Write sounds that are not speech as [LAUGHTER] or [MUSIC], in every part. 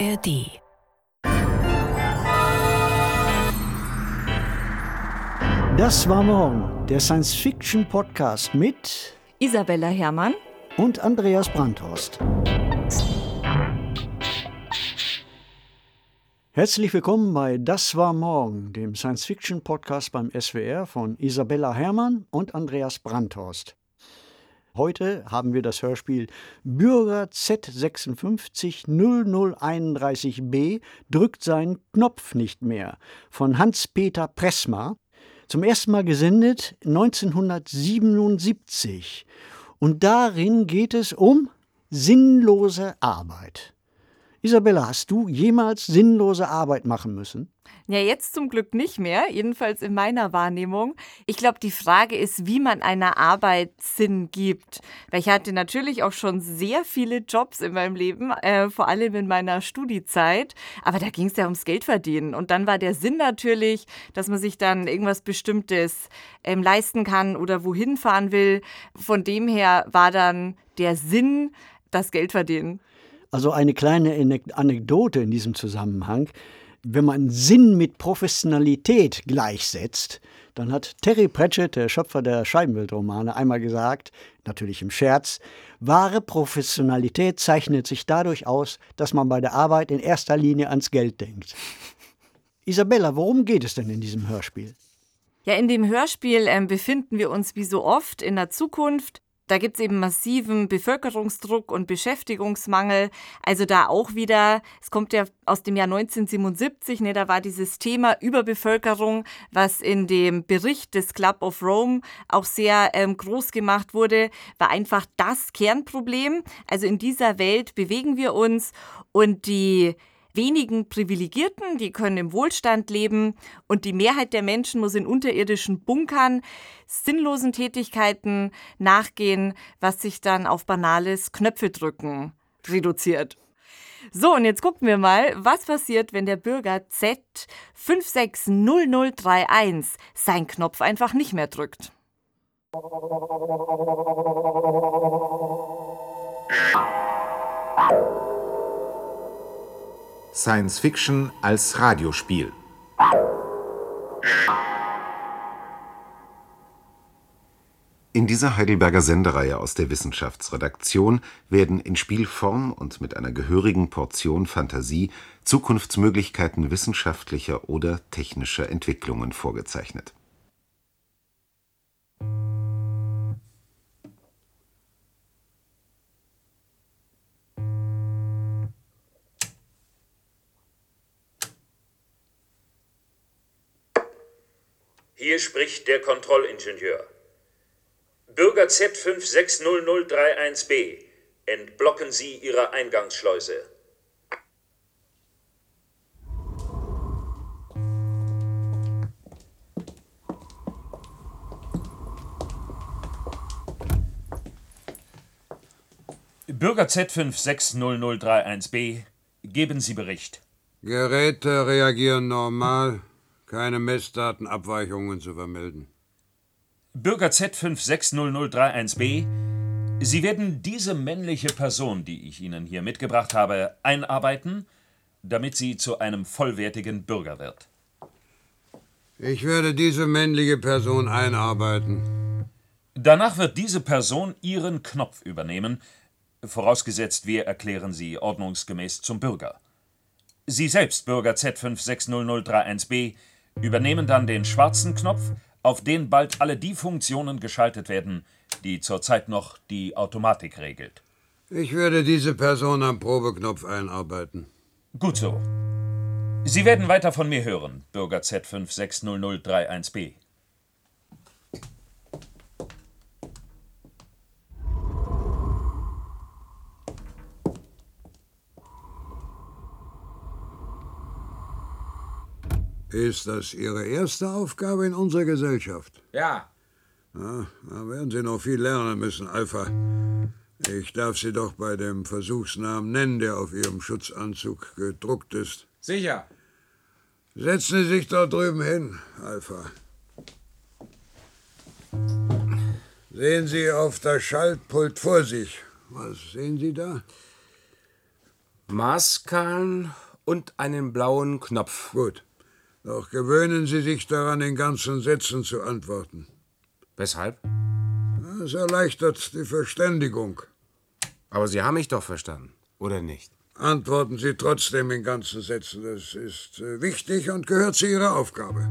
ARD. Das war morgen, der Science-Fiction-Podcast mit Isabella Herrmann und Andreas Brandhorst. Herzlich willkommen bei Das war morgen, dem Science-Fiction-Podcast beim SWR von Isabella Herrmann und Andreas Brandhorst. Heute haben wir das Hörspiel Bürger Z56 0031b drückt seinen Knopf nicht mehr von Hans-Peter Pressmar. Zum ersten Mal gesendet 1977. Und darin geht es um sinnlose Arbeit. Isabella, hast du jemals sinnlose Arbeit machen müssen? Ja, jetzt zum Glück nicht mehr, jedenfalls in meiner Wahrnehmung. Ich glaube, die Frage ist, wie man einer Arbeit Sinn gibt. Weil ich hatte natürlich auch schon sehr viele Jobs in meinem Leben, äh, vor allem in meiner Studiezeit. Aber da ging es ja ums Geld verdienen. Und dann war der Sinn natürlich, dass man sich dann irgendwas Bestimmtes ähm, leisten kann oder wohin fahren will. Von dem her war dann der Sinn das Geld verdienen. Also eine kleine Anekdote in diesem Zusammenhang. Wenn man Sinn mit Professionalität gleichsetzt, dann hat Terry Pratchett, der Schöpfer der Scheibenweltromane, einmal gesagt, natürlich im Scherz, wahre Professionalität zeichnet sich dadurch aus, dass man bei der Arbeit in erster Linie ans Geld denkt. Isabella, worum geht es denn in diesem Hörspiel? Ja, in dem Hörspiel äh, befinden wir uns wie so oft in der Zukunft. Da gibt es eben massiven Bevölkerungsdruck und Beschäftigungsmangel. Also da auch wieder, es kommt ja aus dem Jahr 1977, ne, da war dieses Thema Überbevölkerung, was in dem Bericht des Club of Rome auch sehr ähm, groß gemacht wurde, war einfach das Kernproblem. Also in dieser Welt bewegen wir uns und die wenigen Privilegierten, die können im Wohlstand leben und die Mehrheit der Menschen muss in unterirdischen Bunkern sinnlosen Tätigkeiten nachgehen, was sich dann auf banales Knöpfedrücken reduziert. So, und jetzt gucken wir mal, was passiert, wenn der Bürger Z560031 seinen Knopf einfach nicht mehr drückt. Science Fiction als Radiospiel. In dieser Heidelberger Sendereihe aus der Wissenschaftsredaktion werden in Spielform und mit einer gehörigen Portion Fantasie Zukunftsmöglichkeiten wissenschaftlicher oder technischer Entwicklungen vorgezeichnet Hier spricht der Kontrollingenieur. Bürger Z560031b, entblocken Sie Ihre Eingangsschleuse. Bürger Z560031b, geben Sie Bericht. Geräte reagieren normal. Keine Messdatenabweichungen zu vermelden. Bürger Z560031b, Sie werden diese männliche Person, die ich Ihnen hier mitgebracht habe, einarbeiten, damit sie zu einem vollwertigen Bürger wird. Ich werde diese männliche Person einarbeiten. Danach wird diese Person Ihren Knopf übernehmen, vorausgesetzt wir erklären Sie ordnungsgemäß zum Bürger. Sie selbst, Bürger Z560031b, übernehmen dann den schwarzen Knopf, auf den bald alle die Funktionen geschaltet werden, die zurzeit noch die Automatik regelt. Ich werde diese Person am Probeknopf einarbeiten. Gut so. Sie werden weiter von mir hören, Bürger Z560031b. Ist das Ihre erste Aufgabe in unserer Gesellschaft? Ja. ja. Da werden Sie noch viel lernen müssen, Alpha. Ich darf Sie doch bei dem Versuchsnamen nennen, der auf Ihrem Schutzanzug gedruckt ist. Sicher. Setzen Sie sich dort drüben hin, Alpha. Sehen Sie auf das Schaltpult vor sich. Was sehen Sie da? Maßskalen und einen blauen Knopf. Gut. Doch gewöhnen Sie sich daran, in ganzen Sätzen zu antworten. Weshalb? Das erleichtert die Verständigung. Aber Sie haben mich doch verstanden, oder nicht? Antworten Sie trotzdem in ganzen Sätzen. Das ist äh, wichtig und gehört zu Ihrer Aufgabe.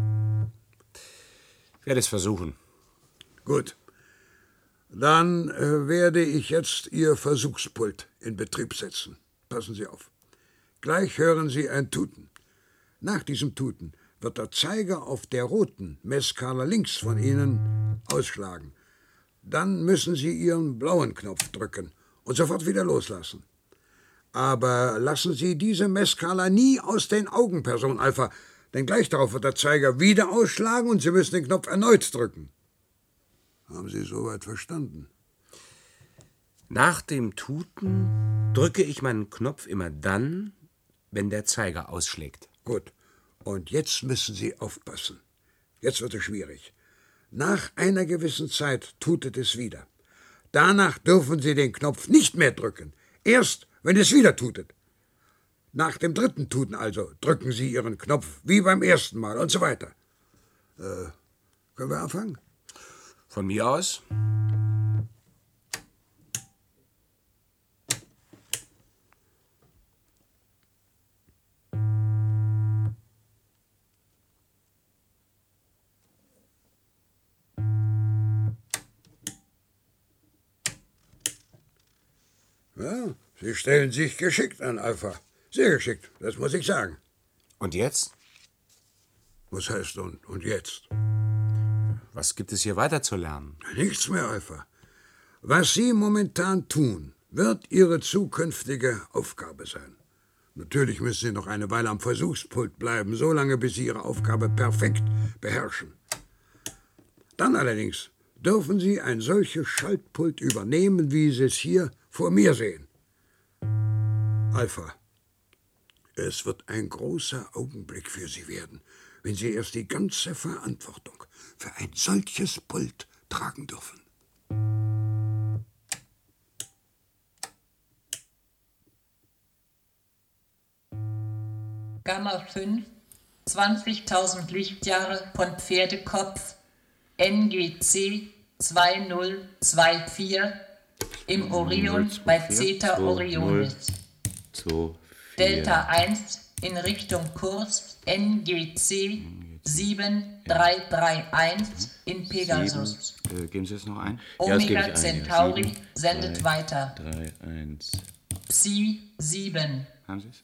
Ich werde es versuchen. Gut. Dann äh, werde ich jetzt Ihr Versuchspult in Betrieb setzen. Passen Sie auf. Gleich hören Sie ein Tuten. Nach diesem Tuten wird der Zeiger auf der roten Messskala links von Ihnen ausschlagen. Dann müssen Sie Ihren blauen Knopf drücken und sofort wieder loslassen. Aber lassen Sie diese Messkala nie aus den Augen, Person Alpha, denn gleich darauf wird der Zeiger wieder ausschlagen und Sie müssen den Knopf erneut drücken. Haben Sie soweit verstanden? Nach dem Tuten drücke ich meinen Knopf immer dann, wenn der Zeiger ausschlägt. Gut. Und jetzt müssen Sie aufpassen. Jetzt wird es schwierig. Nach einer gewissen Zeit tutet es wieder. Danach dürfen Sie den Knopf nicht mehr drücken. Erst, wenn es wieder tutet. Nach dem dritten Tuten also drücken Sie Ihren Knopf wie beim ersten Mal und so weiter. Äh, können wir anfangen? Von mir aus? Sie stellen sich geschickt an, Alpha. Sehr geschickt, das muss ich sagen. Und jetzt? Was heißt und, und jetzt? Was gibt es hier weiter zu lernen? Nichts mehr, Alpha. Was Sie momentan tun, wird Ihre zukünftige Aufgabe sein. Natürlich müssen Sie noch eine Weile am Versuchspult bleiben, so lange, bis Sie Ihre Aufgabe perfekt beherrschen. Dann allerdings dürfen Sie ein solches Schaltpult übernehmen, wie Sie es hier vor mir sehen. Alpha, es wird ein großer Augenblick für Sie werden, wenn Sie erst die ganze Verantwortung für ein solches Pult tragen dürfen. Gamma 5, 20.000 Lichtjahre von Pferdekopf, NGC 2024 im Orion bei Zeta Orionis. Delta 1 in Richtung Kurs NGC 7331 in Pegasus. Äh, geben Sie es noch ein? Omega ja, Centauri Sieben, sendet drei, weiter. 3, 1. Psi 7. Haben Sie es?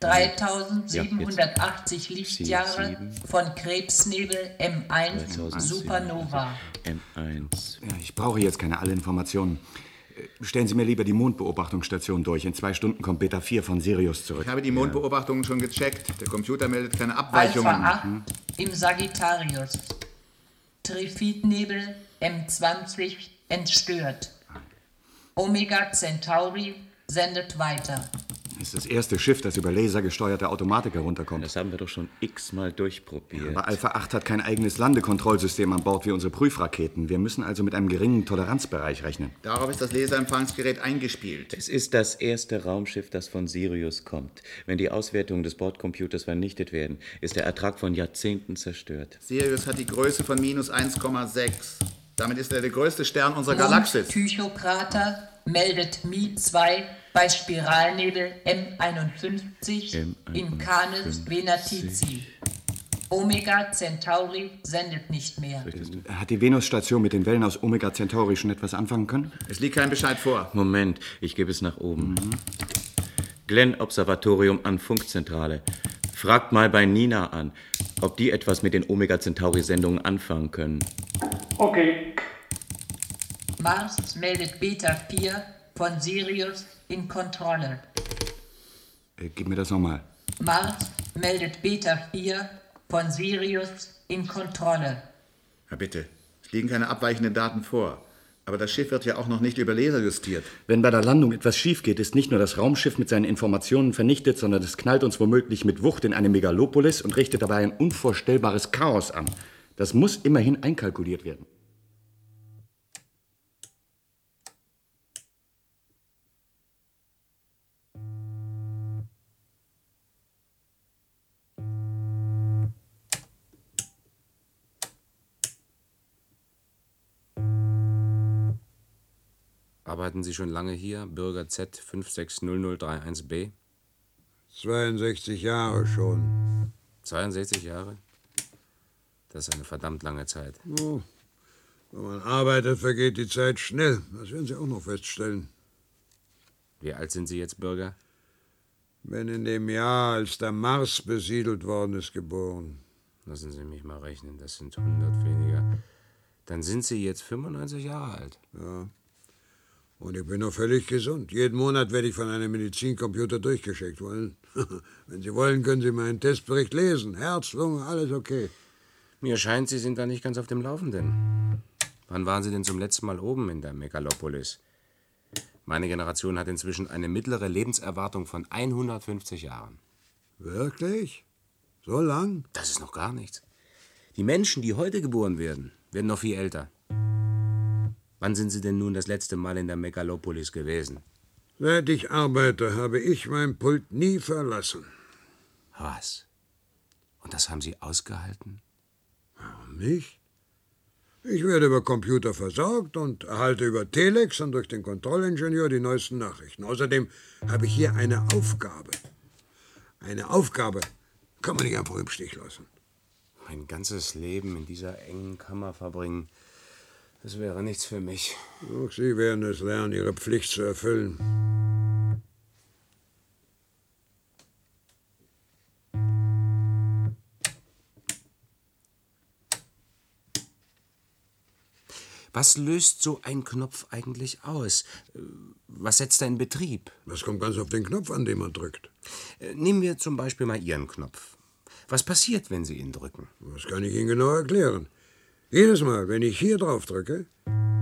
3780 Lichtjahre sieben. von Krebsnebel M1 Supernova. M1. Ja, ich brauche jetzt keine alle Informationen. Stellen Sie mir lieber die Mondbeobachtungsstation durch. In zwei Stunden kommt Beta 4 von Sirius zurück. Ich habe die Mondbeobachtungen schon gecheckt. Der Computer meldet keine Abweichungen. Alpha 8 im Sagittarius. Trifidnebel M20 entstört. Omega Centauri sendet weiter. Das ist das erste Schiff, das über lasergesteuerte Automatik herunterkommt. Das haben wir doch schon x-mal durchprobiert. Aber Alpha 8 hat kein eigenes Landekontrollsystem an Bord wie unsere Prüfraketen. Wir müssen also mit einem geringen Toleranzbereich rechnen. Darauf ist das Laserempfangsgerät eingespielt. Es ist das erste Raumschiff, das von Sirius kommt. Wenn die Auswertungen des Bordcomputers vernichtet werden, ist der Ertrag von Jahrzehnten zerstört. Sirius hat die Größe von minus 1,6. Damit ist er der größte Stern unserer Galaxis. Tychokrater meldet Mi 2 bei Spiralnebel M51 in Canis Venatici. Omega Centauri sendet nicht mehr. Hat die Venusstation mit den Wellen aus Omega Centauri schon etwas anfangen können? Es liegt kein Bescheid vor. Moment, ich gebe es nach oben. Glenn Observatorium an Funkzentrale. Fragt mal bei Nina an, ob die etwas mit den Omega Centauri-Sendungen anfangen können. Okay. Mars meldet Beta 4 von Sirius in Kontrolle. Äh, gib mir das nochmal. Mars meldet Beta 4 von Sirius in Kontrolle. Ja, bitte. Es liegen keine abweichenden Daten vor. Aber das Schiff wird ja auch noch nicht über Laser justiert. Wenn bei der Landung etwas schief geht, ist nicht nur das Raumschiff mit seinen Informationen vernichtet, sondern es knallt uns womöglich mit Wucht in eine Megalopolis und richtet dabei ein unvorstellbares Chaos an. Das muss immerhin einkalkuliert werden. Arbeiten Sie schon lange hier, Bürger Z 560031b? 62 Jahre schon. 62 Jahre? Das ist eine verdammt lange Zeit. Oh, wenn man arbeitet, vergeht die Zeit schnell. Das werden Sie auch noch feststellen. Wie alt sind Sie jetzt, Bürger? Bin in dem Jahr, als der Mars besiedelt worden ist, geboren. Lassen Sie mich mal rechnen, das sind 100 weniger. Dann sind Sie jetzt 95 Jahre alt. Ja. Und ich bin noch völlig gesund. Jeden Monat werde ich von einem Medizincomputer durchgeschickt wollen. [LAUGHS] Wenn Sie wollen, können Sie meinen Testbericht lesen. Herz, Lunge, alles okay. Mir scheint, Sie sind da nicht ganz auf dem Laufenden. Wann waren Sie denn zum letzten Mal oben in der Megalopolis? Meine Generation hat inzwischen eine mittlere Lebenserwartung von 150 Jahren. Wirklich? So lang? Das ist noch gar nichts. Die Menschen, die heute geboren werden, werden noch viel älter. Wann sind Sie denn nun das letzte Mal in der Megalopolis gewesen? Seit ich arbeite, habe ich mein Pult nie verlassen. Was? Und das haben Sie ausgehalten? Warum nicht? Ich werde über Computer versorgt und erhalte über Telex und durch den Kontrollingenieur die neuesten Nachrichten. Außerdem habe ich hier eine Aufgabe. Eine Aufgabe kann man nicht einfach im Stich lassen. Mein ganzes Leben in dieser engen Kammer verbringen, das wäre nichts für mich. Auch Sie werden es lernen, Ihre Pflicht zu erfüllen. Was löst so ein Knopf eigentlich aus? Was setzt er in Betrieb? Das kommt ganz auf den Knopf an, den man drückt. Äh, Nehmen wir zum Beispiel mal Ihren Knopf. Was passiert, wenn Sie ihn drücken? Das kann ich Ihnen genau erklären. Jedes Mal, wenn ich hier drauf drücke,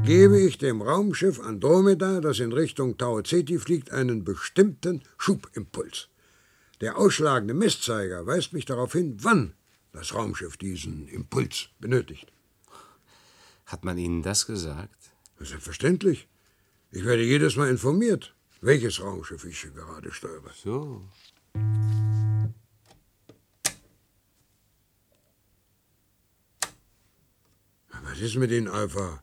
gebe ich dem Raumschiff Andromeda, das in Richtung Tau Ceti fliegt, einen bestimmten Schubimpuls. Der ausschlagende Messzeiger weist mich darauf hin, wann das Raumschiff diesen Impuls benötigt. Hat man Ihnen das gesagt? Selbstverständlich. Ich werde jedes Mal informiert, welches Raumschiff ich gerade steuere. So. Ist mit Ihnen, Alpha?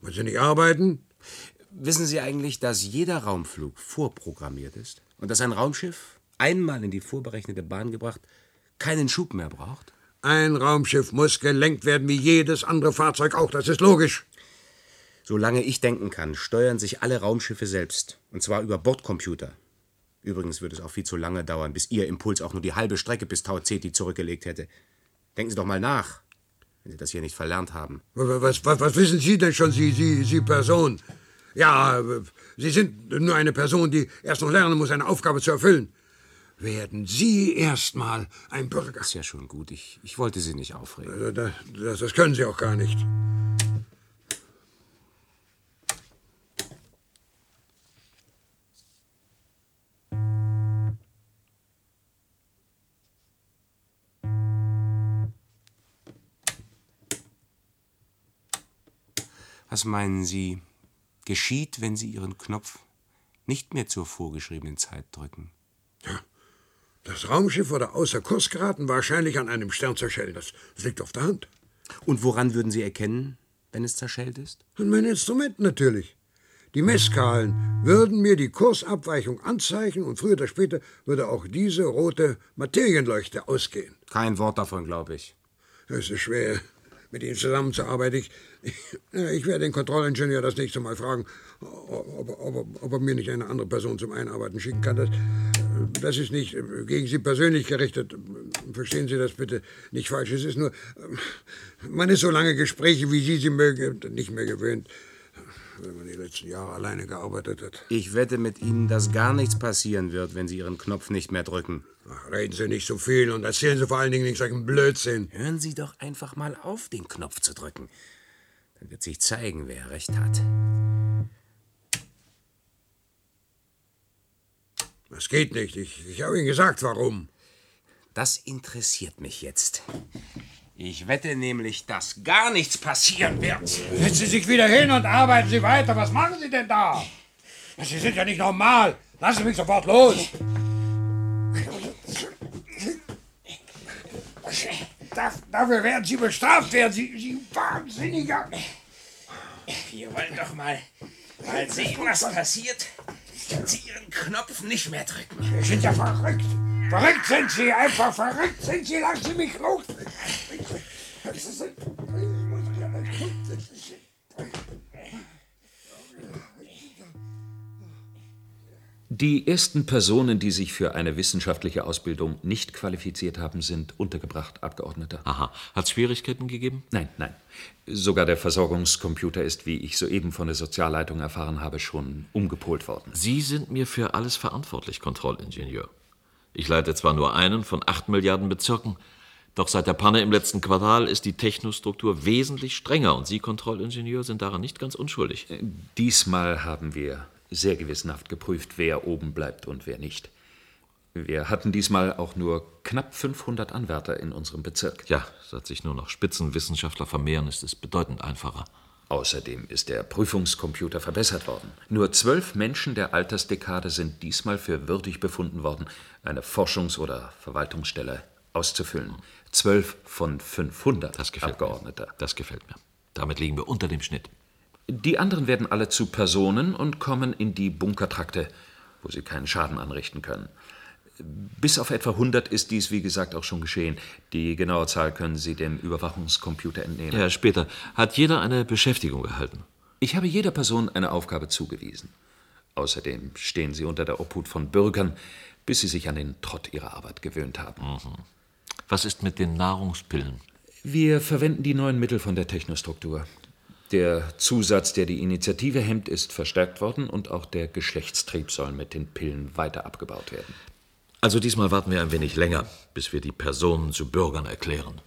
Wollen Sie nicht arbeiten? Wissen Sie eigentlich, dass jeder Raumflug vorprogrammiert ist? Und dass ein Raumschiff, einmal in die vorberechnete Bahn gebracht, keinen Schub mehr braucht? Ein Raumschiff muss gelenkt werden wie jedes andere Fahrzeug auch, das ist logisch. Solange ich denken kann, steuern sich alle Raumschiffe selbst. Und zwar über Bordcomputer. Übrigens würde es auch viel zu lange dauern, bis Ihr Impuls auch nur die halbe Strecke bis Tau Ceti zurückgelegt hätte. Denken Sie doch mal nach, wenn Sie das hier nicht verlernt haben. Was, was, was wissen Sie denn schon, Sie, Sie, Sie Person? Ja, Sie sind nur eine Person, die erst noch lernen muss, eine Aufgabe zu erfüllen. Werden Sie erstmal ein Bürger. Das ist ja schon gut. Ich, ich wollte Sie nicht aufregen. Das, das, das können Sie auch gar nicht. Was meinen Sie, geschieht, wenn Sie Ihren Knopf nicht mehr zur vorgeschriebenen Zeit drücken? Ja, das Raumschiff wurde außer Kurs geraten, wahrscheinlich an einem Stern zerschellt. Das, liegt auf der Hand. Und woran würden Sie erkennen, wenn es zerschellt ist? An mein Instrument natürlich. Die Messkahlen würden mir die Kursabweichung anzeigen und früher oder später würde auch diese rote Materienleuchte ausgehen. Kein Wort davon, glaube ich. Es ist schwer, mit Ihnen zusammenzuarbeiten. Ich, [LAUGHS] ich, werde den Kontrollingenieur das nächste Mal fragen, ob, ob, ob, er mir nicht eine andere Person zum Einarbeiten schicken kann. Das, das ist nicht gegen Sie persönlich gerichtet. Verstehen Sie das bitte nicht falsch. Es ist nur, man ist so lange Gespräche, wie Sie sie mögen, nicht mehr gewöhnt wenn man die letzten Jahre alleine gearbeitet hat. Ich wette mit Ihnen, dass gar nichts passieren wird, wenn Sie Ihren Knopf nicht mehr drücken. Ach, reden Sie nicht so viel und erzählen Sie vor allen Dingen nicht solchen Blödsinn. Hören Sie doch einfach mal auf, den Knopf zu drücken. Dann wird sich zeigen, wer recht hat. Das geht nicht. Ich, ich habe Ihnen gesagt, warum. Das interessiert mich jetzt. Ich wette nämlich, dass gar nichts passieren wird. Setzen Sie sich wieder hin und arbeiten Sie weiter. Was machen Sie denn da? Sie sind ja nicht normal. Lassen Sie mich sofort los. Dafür werden Sie bestraft werden, Sie, Sie Wahnsinniger. Wir wollen doch mal Mal sehen, was passiert, wenn Sie Ihren Knopf nicht mehr drücken. Sie sind ja verrückt. Verrückt sind Sie, einfach verrückt sind Sie. Lassen Sie mich los. Die ersten Personen, die sich für eine wissenschaftliche Ausbildung nicht qualifiziert haben, sind untergebracht, Abgeordneter. Aha. Hat es Schwierigkeiten gegeben? Nein, nein. Sogar der Versorgungscomputer ist, wie ich soeben von der Sozialleitung erfahren habe, schon umgepolt worden. Sie sind mir für alles verantwortlich, Kontrollingenieur. Ich leite zwar nur einen von acht Milliarden Bezirken, doch seit der Panne im letzten Quartal ist die Technostruktur wesentlich strenger und Sie, Kontrollingenieur, sind daran nicht ganz unschuldig. Diesmal haben wir sehr gewissenhaft geprüft, wer oben bleibt und wer nicht. Wir hatten diesmal auch nur knapp 500 Anwärter in unserem Bezirk. Ja, seit sich nur noch Spitzenwissenschaftler vermehren, ist es bedeutend einfacher. Außerdem ist der Prüfungscomputer verbessert worden. Nur zwölf Menschen der Altersdekade sind diesmal für würdig befunden worden, eine Forschungs- oder Verwaltungsstelle auszufüllen. Zwölf von 500 das Abgeordneter. Mir. Das gefällt mir. Damit liegen wir unter dem Schnitt. Die anderen werden alle zu Personen und kommen in die Bunkertrakte, wo sie keinen Schaden anrichten können. Bis auf etwa 100 ist dies, wie gesagt, auch schon geschehen. Die genaue Zahl können Sie dem Überwachungscomputer entnehmen. Ja, später. Hat jeder eine Beschäftigung erhalten? Ich habe jeder Person eine Aufgabe zugewiesen. Außerdem stehen sie unter der Obhut von Bürgern, bis sie sich an den Trott ihrer Arbeit gewöhnt haben. Mhm. Was ist mit den Nahrungspillen? Wir verwenden die neuen Mittel von der Technostruktur. Der Zusatz, der die Initiative hemmt, ist verstärkt worden und auch der Geschlechtstrieb soll mit den Pillen weiter abgebaut werden. Also diesmal warten wir ein wenig länger, bis wir die Personen zu Bürgern erklären.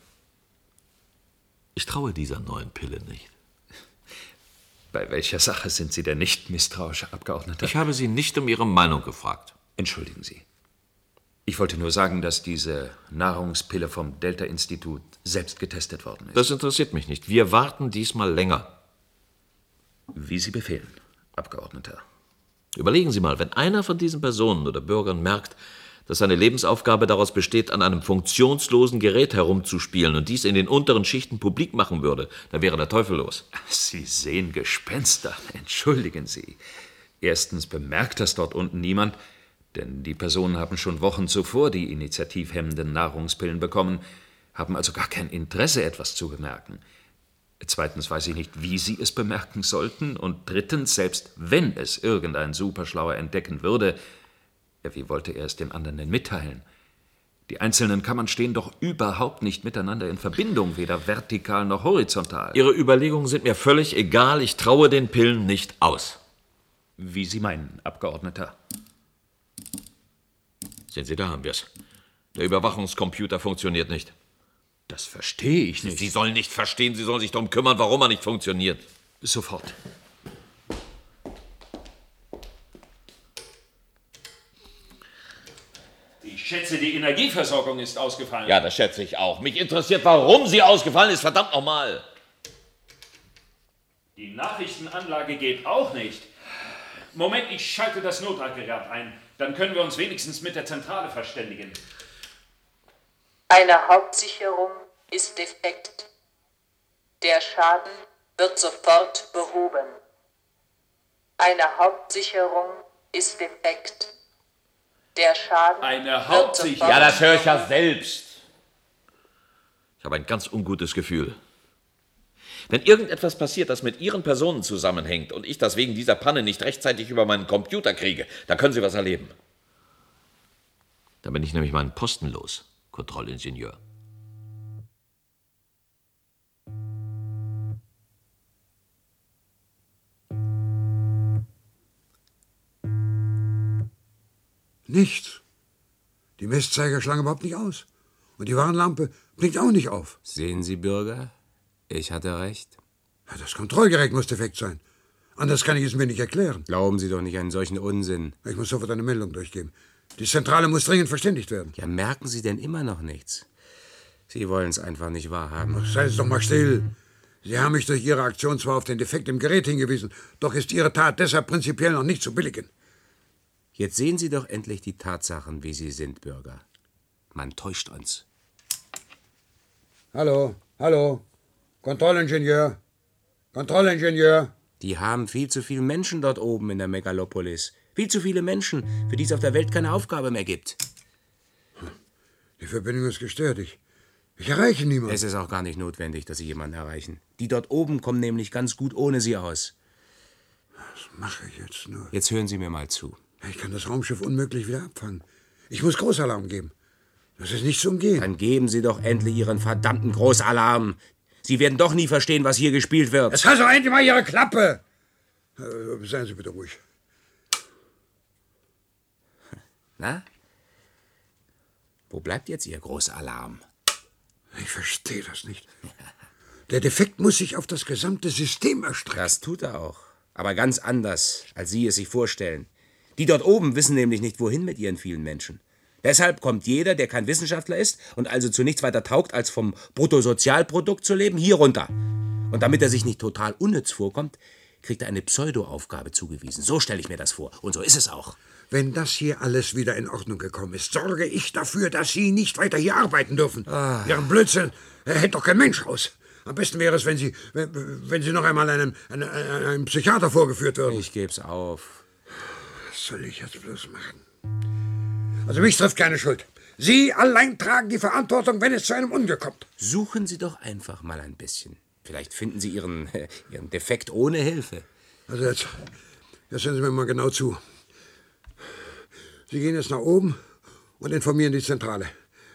Ich traue dieser neuen Pille nicht. Bei welcher Sache sind Sie denn nicht misstrauisch, Abgeordneter? Ich habe Sie nicht um Ihre Meinung gefragt. Entschuldigen Sie. Ich wollte nur sagen, dass diese Nahrungspille vom Delta-Institut selbst getestet worden ist. Das interessiert mich nicht. Wir warten diesmal länger. Wie Sie befehlen, Abgeordneter. Überlegen Sie mal, wenn einer von diesen Personen oder Bürgern merkt, dass seine Lebensaufgabe daraus besteht, an einem funktionslosen Gerät herumzuspielen und dies in den unteren Schichten publik machen würde, dann wäre der Teufel los. Sie sehen Gespenster. Entschuldigen Sie. Erstens bemerkt das dort unten niemand, denn die Personen haben schon Wochen zuvor die initiativhemmenden Nahrungspillen bekommen, haben also gar kein Interesse, etwas zu bemerken. Zweitens weiß ich nicht, wie sie es bemerken sollten. Und drittens, selbst wenn es irgendein Superschlauer entdecken würde, wie wollte er es den anderen denn mitteilen? Die einzelnen Kammern stehen doch überhaupt nicht miteinander in Verbindung, weder vertikal noch horizontal. Ihre Überlegungen sind mir völlig egal. Ich traue den Pillen nicht aus. Wie Sie meinen, Abgeordneter. Sehen Sie, da haben wir es. Der Überwachungscomputer funktioniert nicht. Das verstehe ich nicht. Sie sollen nicht verstehen, Sie sollen sich darum kümmern, warum er nicht funktioniert. Sofort. Ich schätze, die Energieversorgung ist ausgefallen. Ja, das schätze ich auch. Mich interessiert, warum sie ausgefallen ist, verdammt nochmal. Die Nachrichtenanlage geht auch nicht. Moment, ich schalte das Notraggerät ein. Dann können wir uns wenigstens mit der Zentrale verständigen. Eine Hauptsicherung ist defekt. Der Schaden wird sofort behoben. Eine Hauptsicherung ist defekt. Der Schaden Eine wird sofort Ja, das höre ich ja selbst. Ich habe ein ganz ungutes Gefühl. Wenn irgendetwas passiert, das mit Ihren Personen zusammenhängt und ich das wegen dieser Panne nicht rechtzeitig über meinen Computer kriege, dann können Sie was erleben. Dann bin ich nämlich meinen Posten los, Kontrollingenieur. Nichts. Die Messzeiger schlagen überhaupt nicht aus. Und die Warnlampe blinkt auch nicht auf. Sehen Sie, Bürger? Ich hatte recht. Ja, das Kontrollgerät muss defekt sein. Anders kann ich es mir nicht erklären. Glauben Sie doch nicht einen solchen Unsinn. Ich muss sofort eine Meldung durchgeben. Die Zentrale muss dringend verständigt werden. Ja, merken Sie denn immer noch nichts? Sie wollen es einfach nicht wahrhaben. Seien Sie doch mal still. Sie haben mich durch Ihre Aktion zwar auf den Defekt im Gerät hingewiesen, doch ist Ihre Tat deshalb prinzipiell noch nicht zu billigen. Jetzt sehen Sie doch endlich die Tatsachen, wie sie sind, Bürger. Man täuscht uns. Hallo, hallo. Kontrollingenieur. Kontrollingenieur. Die haben viel zu viele Menschen dort oben in der Megalopolis. Viel zu viele Menschen, für die es auf der Welt keine Aufgabe mehr gibt. Die Verbindung ist gestört. Ich, ich erreiche niemanden. Es ist auch gar nicht notwendig, dass Sie jemanden erreichen. Die dort oben kommen nämlich ganz gut ohne Sie aus. Was mache ich jetzt nur? Jetzt hören Sie mir mal zu. Ich kann das Raumschiff unmöglich wieder abfangen. Ich muss Großalarm geben. Das ist nicht zu umgehen. Dann geben Sie doch endlich Ihren verdammten Großalarm. Sie werden doch nie verstehen, was hier gespielt wird. Jetzt hast du endlich mal Ihre Klappe! Äh, seien Sie bitte ruhig. Na? Wo bleibt jetzt Ihr Großalarm? Ich verstehe das nicht. Der Defekt muss sich auf das gesamte System erstrecken. Das tut er auch. Aber ganz anders, als Sie es sich vorstellen. Die dort oben wissen nämlich nicht, wohin mit ihren vielen Menschen. Deshalb kommt jeder, der kein Wissenschaftler ist und also zu nichts weiter taugt, als vom Bruttosozialprodukt zu leben, hier runter. Und damit er sich nicht total unnütz vorkommt, kriegt er eine Pseudo-Aufgabe zugewiesen. So stelle ich mir das vor. Und so ist es auch. Wenn das hier alles wieder in Ordnung gekommen ist, sorge ich dafür, dass Sie nicht weiter hier arbeiten dürfen. Ah. Ihren Blödsinn äh, hält doch kein Mensch aus. Am besten wäre es, wenn Sie, wenn, wenn Sie noch einmal einem, einem, einem Psychiater vorgeführt würden. Ich geb's auf. Was soll ich jetzt bloß machen? Also mich trifft keine Schuld. Sie allein tragen die Verantwortung, wenn es zu einem Unglück kommt. Suchen Sie doch einfach mal ein bisschen. Vielleicht finden Sie Ihren, [LAUGHS] Ihren Defekt ohne Hilfe. Also jetzt, jetzt hören Sie mir mal genau zu. Sie gehen jetzt nach oben und informieren die Zentrale,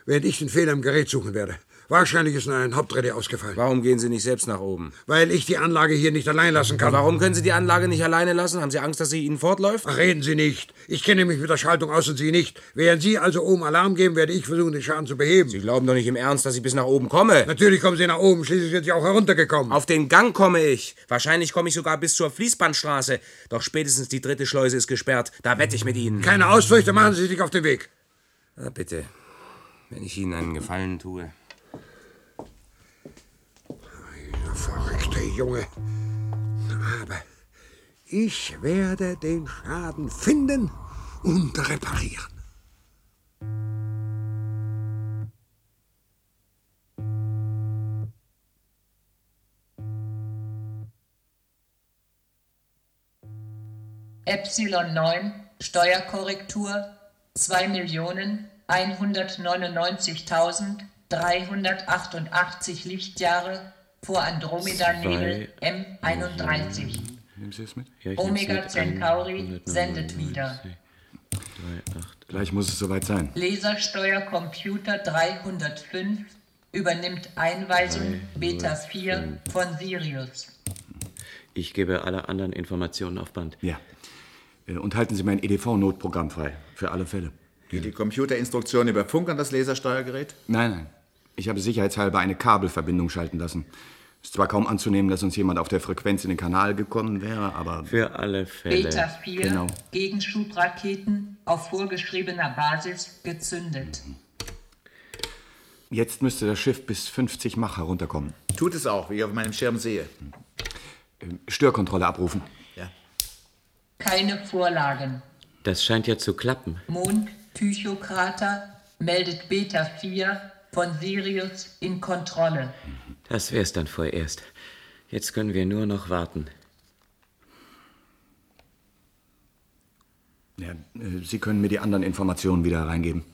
während ich den Fehler im Gerät suchen werde. Wahrscheinlich ist ein Hauptrelais ausgefallen. Warum gehen Sie nicht selbst nach oben? Weil ich die Anlage hier nicht allein lassen kann. Aber warum können Sie die Anlage nicht alleine lassen? Haben Sie Angst, dass sie Ihnen fortläuft? Ach, reden Sie nicht. Ich kenne mich mit der Schaltung aus und Sie nicht. Während Sie also oben Alarm geben, werde ich versuchen, den Schaden zu beheben. Sie glauben doch nicht im Ernst, dass ich bis nach oben komme. Natürlich kommen Sie nach oben. Schließlich sind Sie auch heruntergekommen. Auf den Gang komme ich. Wahrscheinlich komme ich sogar bis zur Fließbandstraße. Doch spätestens die dritte Schleuse ist gesperrt. Da wette ich mit Ihnen. Keine Ausflüchte, machen Sie sich auf den Weg. Na, bitte. Wenn ich Ihnen einen Gefallen tue. Verrückter Junge. Aber ich werde den Schaden finden und reparieren. Epsilon 9, Steuerkorrektur 2.199.388 Lichtjahre vor Andromeda-Nebel M31. Nehmen Sie es mit? Ja, ich Omega. Centauri sendet wieder. 3, 8. Gleich muss es soweit sein. Lasersteuercomputer 305 übernimmt Einweisung Beta null, 4 von Sirius. Ich gebe alle anderen Informationen auf Band. Ja. Äh, Und halten Sie mein EDV-Notprogramm frei. Für alle Fälle. Geht die Computerinstruktion über Funk an das Lasersteuergerät? Nein, nein. Ich habe sicherheitshalber eine Kabelverbindung schalten lassen. Ist zwar kaum anzunehmen, dass uns jemand auf der Frequenz in den Kanal gekommen wäre, aber. Für alle Fälle. Beta 4 Genau. Gegenschubraketen auf vorgeschriebener Basis gezündet. Jetzt müsste das Schiff bis 50 Mach herunterkommen. Tut es auch, wie ich auf meinem Schirm sehe. Störkontrolle abrufen. Ja. Keine Vorlagen. Das scheint ja zu klappen. Mond Tychokrater meldet Beta 4 von Sirius in Kontrolle. Das wär's dann vorerst. Jetzt können wir nur noch warten. Ja, äh, Sie können mir die anderen Informationen wieder reingeben.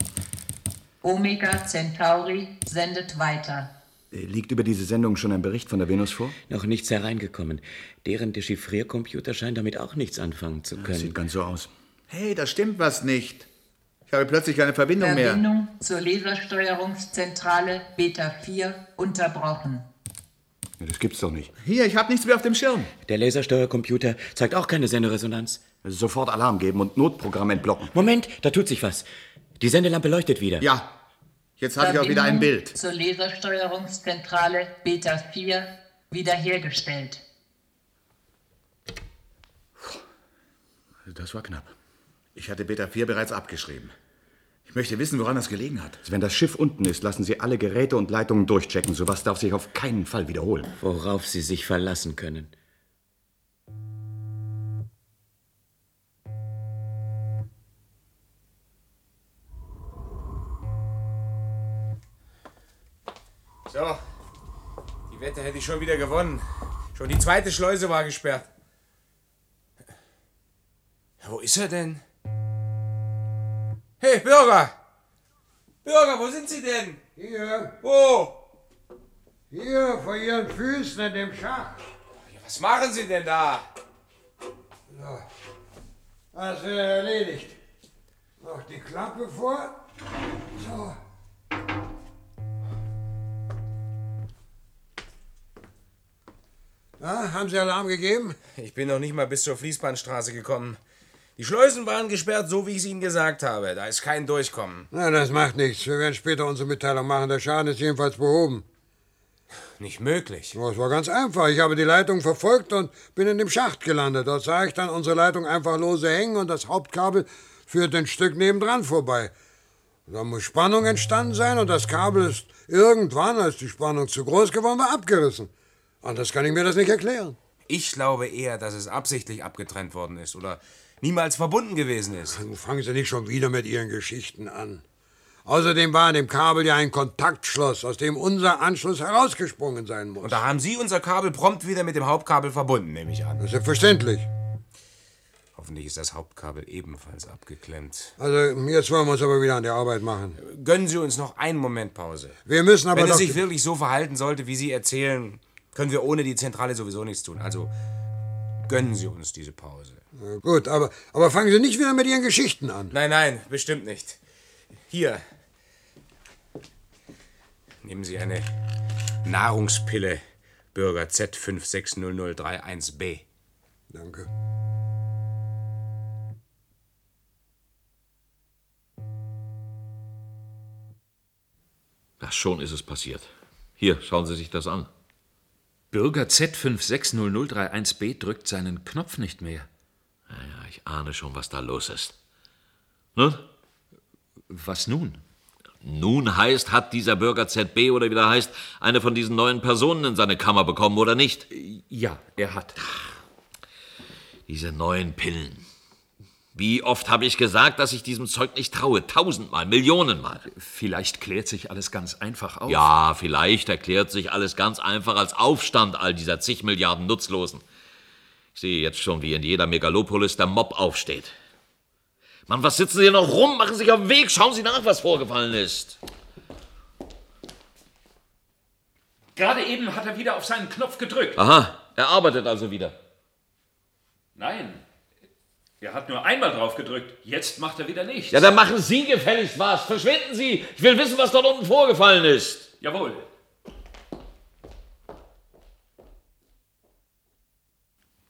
Omega Centauri sendet weiter. Äh, Liegt über diese Sendung schon ein Bericht von der Venus vor? Noch nichts hereingekommen. Deren Dechiffriercomputer scheint damit auch nichts anfangen zu können. Sieht ganz so aus. Hey, da stimmt was nicht. Ich habe plötzlich keine Verbindung mehr. Verbindung zur Lasersteuerungszentrale Beta 4 unterbrochen. Das gibt's doch nicht. Hier, ich habe nichts mehr auf dem Schirm. Der Lasersteuercomputer zeigt auch keine Senderesonanz. Sofort Alarm geben und Notprogramm entblocken. Moment, da tut sich was. Die Sendelampe leuchtet wieder. Ja, jetzt habe ich auch wieder ein Verbindung Bild. Zur Lasersteuerungszentrale Beta 4 wiederhergestellt. Das war knapp. Ich hatte Beta 4 bereits abgeschrieben. Ich möchte wissen, woran das gelegen hat. Wenn das Schiff unten ist, lassen Sie alle Geräte und Leitungen durchchecken. Sowas darf sich auf keinen Fall wiederholen. Worauf Sie sich verlassen können. So. Die Wette hätte ich schon wieder gewonnen. Schon die zweite Schleuse war gesperrt. Wo ist er denn? Hey, Bürger! Bürger, wo sind Sie denn? Hier. Wo? Hier, vor Ihren Füßen in dem Schacht. Was machen Sie denn da? So. Das wird erledigt. Noch die Klappe vor. So. Na, haben Sie Alarm gegeben? Ich bin noch nicht mal bis zur Fließbandstraße gekommen. Die Schleusen waren gesperrt, so wie ich es Ihnen gesagt habe. Da ist kein Durchkommen. Na, das macht nichts. Wir werden später unsere Mitteilung machen. Der Schaden ist jedenfalls behoben. Nicht möglich. Oh, es war ganz einfach. Ich habe die Leitung verfolgt und bin in dem Schacht gelandet. Dort sah ich dann unsere Leitung einfach lose hängen und das Hauptkabel führt ein Stück nebendran vorbei. Da muss Spannung entstanden sein und das Kabel ist irgendwann, als die Spannung zu groß geworden war, abgerissen. Anders kann ich mir das nicht erklären. Ich glaube eher, dass es absichtlich abgetrennt worden ist oder niemals verbunden gewesen ist. Nun fangen Sie nicht schon wieder mit Ihren Geschichten an. Außerdem war in dem Kabel ja ein Kontaktschloss, aus dem unser Anschluss herausgesprungen sein muss. Und da haben Sie unser Kabel prompt wieder mit dem Hauptkabel verbunden, nehme ich an. Das ist selbstverständlich. Hoffentlich ist das Hauptkabel ebenfalls abgeklemmt. Also, jetzt wollen wir uns aber wieder an die Arbeit machen. Gönnen Sie uns noch einen Moment Pause. Wir müssen aber Wenn es sich wirklich so verhalten sollte, wie Sie erzählen, können wir ohne die Zentrale sowieso nichts tun. Also gönnen Sie uns diese Pause. Na Gut, aber, aber fangen Sie nicht wieder mit Ihren Geschichten an. Nein, nein, bestimmt nicht. Hier. Nehmen Sie eine Nahrungspille, Bürger Z560031B. Danke. Na, schon ist es passiert. Hier, schauen Sie sich das an. Bürger Z560031B drückt seinen Knopf nicht mehr. Ich ahne schon, was da los ist. Nun? Was nun? Nun heißt, hat dieser Bürger ZB oder wie der heißt, eine von diesen neuen Personen in seine Kammer bekommen oder nicht? Ja, er hat. Diese neuen Pillen. Wie oft habe ich gesagt, dass ich diesem Zeug nicht traue? Tausendmal, Millionenmal. Vielleicht klärt sich alles ganz einfach auf. Ja, vielleicht erklärt sich alles ganz einfach als Aufstand all dieser zig Milliarden Nutzlosen. Ich sehe jetzt schon, wie in jeder Megalopolis der Mob aufsteht. Mann, was sitzen Sie hier noch rum? Machen Sie sich auf den Weg. Schauen Sie nach, was vorgefallen ist. Gerade eben hat er wieder auf seinen Knopf gedrückt. Aha, er arbeitet also wieder. Nein, er hat nur einmal drauf gedrückt. Jetzt macht er wieder nichts. Ja, dann machen Sie gefälligst was. Verschwinden Sie. Ich will wissen, was dort unten vorgefallen ist. Jawohl.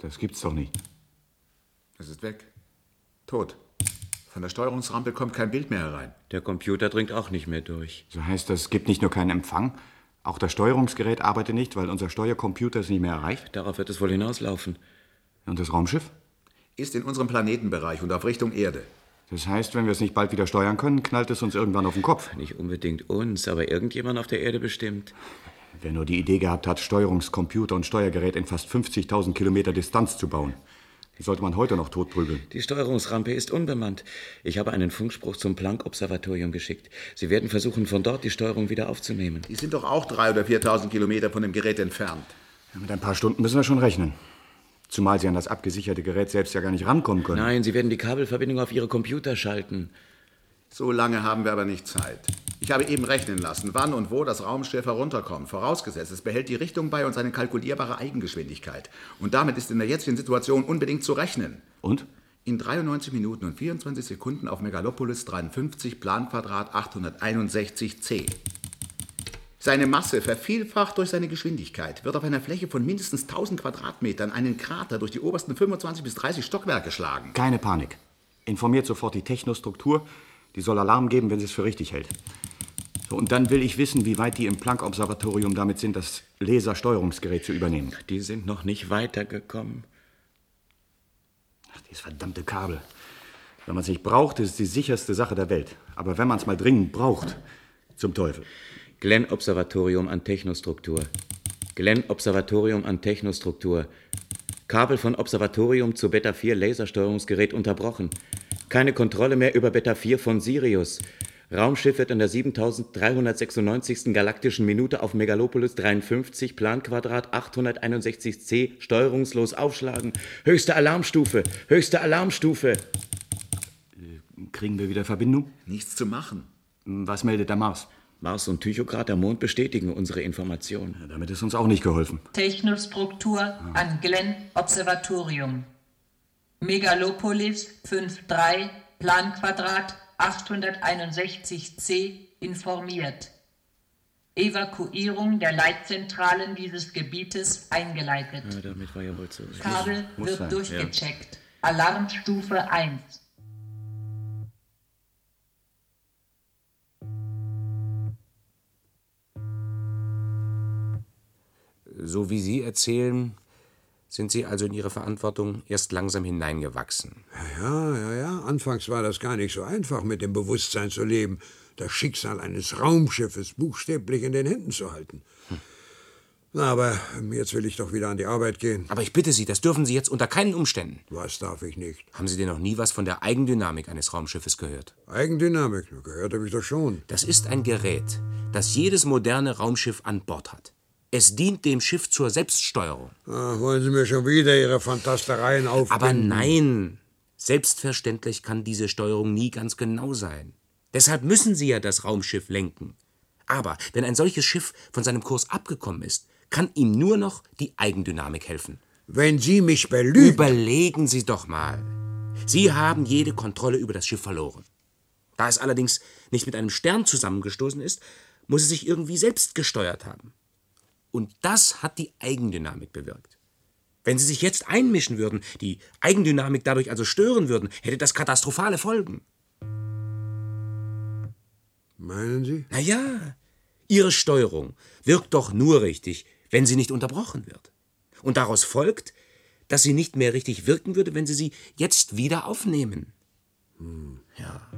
Das gibt's doch nicht. Es ist weg. Tot. Von der Steuerungsrampe kommt kein Bild mehr herein. Der Computer dringt auch nicht mehr durch. So heißt das, es gibt nicht nur keinen Empfang, auch das Steuerungsgerät arbeitet nicht, weil unser Steuercomputer es nicht mehr erreicht. Darauf wird es wohl hinauslaufen. Und das Raumschiff? Ist in unserem Planetenbereich und auf Richtung Erde. Das heißt, wenn wir es nicht bald wieder steuern können, knallt es uns irgendwann auf den Kopf. Nicht unbedingt uns, aber irgendjemand auf der Erde bestimmt. Wer nur die Idee gehabt hat, Steuerungscomputer und Steuergerät in fast 50.000 Kilometer Distanz zu bauen, die sollte man heute noch totprügeln. Die Steuerungsrampe ist unbemannt. Ich habe einen Funkspruch zum Planck-Observatorium geschickt. Sie werden versuchen, von dort die Steuerung wieder aufzunehmen. Die sind doch auch 3.000 oder 4.000 Kilometer von dem Gerät entfernt. Ja, mit ein paar Stunden müssen wir schon rechnen. Zumal Sie an das abgesicherte Gerät selbst ja gar nicht rankommen können. Nein, Sie werden die Kabelverbindung auf Ihre Computer schalten. So lange haben wir aber nicht Zeit. Ich habe eben rechnen lassen, wann und wo das Raumschiff herunterkommt. Vorausgesetzt, es behält die Richtung bei und seine kalkulierbare Eigengeschwindigkeit. Und damit ist in der jetzigen Situation unbedingt zu rechnen. Und? In 93 Minuten und 24 Sekunden auf Megalopolis 53 Planquadrat 861 C. Seine Masse, vervielfacht durch seine Geschwindigkeit, wird auf einer Fläche von mindestens 1000 Quadratmetern einen Krater durch die obersten 25 bis 30 Stockwerke schlagen. Keine Panik. Informiert sofort die Technostruktur. Die soll Alarm geben, wenn sie es für richtig hält. So, und dann will ich wissen, wie weit die im Planck-Observatorium damit sind, das Lasersteuerungsgerät zu übernehmen. Die sind noch nicht weitergekommen. Ach, dieses verdammte Kabel. Wenn man es nicht braucht, ist es die sicherste Sache der Welt. Aber wenn man es mal dringend braucht, zum Teufel. Glenn Observatorium an Technostruktur. Glenn Observatorium an Technostruktur. Kabel von Observatorium zu Beta 4 Lasersteuerungsgerät unterbrochen. Keine Kontrolle mehr über Beta 4 von Sirius. Raumschiff wird in der 7396. galaktischen Minute auf Megalopolis 53, Planquadrat 861c, steuerungslos aufschlagen. Höchste Alarmstufe, höchste Alarmstufe. Äh, Kriegen wir wieder Verbindung? Nichts zu machen. Was meldet der Mars? Mars und Tychograd, der Mond, bestätigen unsere Information. Ja, damit ist uns auch nicht geholfen. Technostruktur an Glenn Observatorium. Megalopolis 5.3, Planquadrat 861c informiert. Evakuierung der Leitzentralen dieses Gebietes eingeleitet. Ja, damit war ja wohl so. Kabel Muss wird sein, durchgecheckt. Alarmstufe 1. So wie Sie erzählen, sind Sie also in Ihre Verantwortung erst langsam hineingewachsen. Ja, ja, ja. Anfangs war das gar nicht so einfach, mit dem Bewusstsein zu leben, das Schicksal eines Raumschiffes buchstäblich in den Händen zu halten. Na, aber jetzt will ich doch wieder an die Arbeit gehen. Aber ich bitte Sie, das dürfen Sie jetzt unter keinen Umständen. Was darf ich nicht? Haben Sie denn noch nie was von der Eigendynamik eines Raumschiffes gehört? Eigendynamik, gehört habe ich doch schon. Das ist ein Gerät, das jedes moderne Raumschiff an Bord hat. Es dient dem Schiff zur Selbststeuerung. Ach, wollen Sie mir schon wieder Ihre Fantastereien aufbinden? Aber nein, selbstverständlich kann diese Steuerung nie ganz genau sein. Deshalb müssen Sie ja das Raumschiff lenken. Aber wenn ein solches Schiff von seinem Kurs abgekommen ist, kann ihm nur noch die Eigendynamik helfen. Wenn Sie mich belügen. Überlegen Sie doch mal. Sie haben jede Kontrolle über das Schiff verloren. Da es allerdings nicht mit einem Stern zusammengestoßen ist, muss es sich irgendwie selbst gesteuert haben. Und das hat die Eigendynamik bewirkt. Wenn Sie sich jetzt einmischen würden, die Eigendynamik dadurch also stören würden, hätte das katastrophale Folgen. Meinen Sie? Na ja, Ihre Steuerung wirkt doch nur richtig, wenn sie nicht unterbrochen wird. Und daraus folgt, dass sie nicht mehr richtig wirken würde, wenn Sie sie jetzt wieder aufnehmen. Hm. Ja.